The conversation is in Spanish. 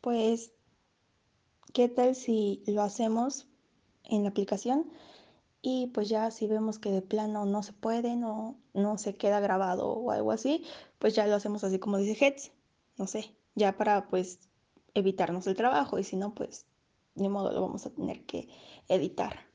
pues, ¿qué tal si lo hacemos en la aplicación? Y pues ya si vemos que de plano no se puede, no, no se queda grabado o algo así, pues ya lo hacemos así como dice Heads, no sé, ya para pues evitarnos el trabajo y si no, pues ni modo lo vamos a tener que editar.